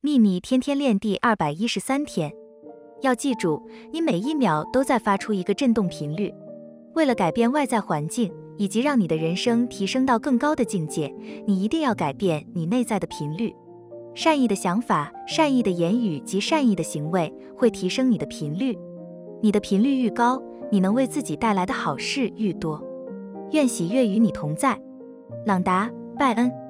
秘密天天练第二百一十三天，要记住，你每一秒都在发出一个振动频率。为了改变外在环境，以及让你的人生提升到更高的境界，你一定要改变你内在的频率。善意的想法、善意的言语及善意的行为会提升你的频率。你的频率愈高，你能为自己带来的好事愈多。愿喜悦与你同在，朗达·拜恩。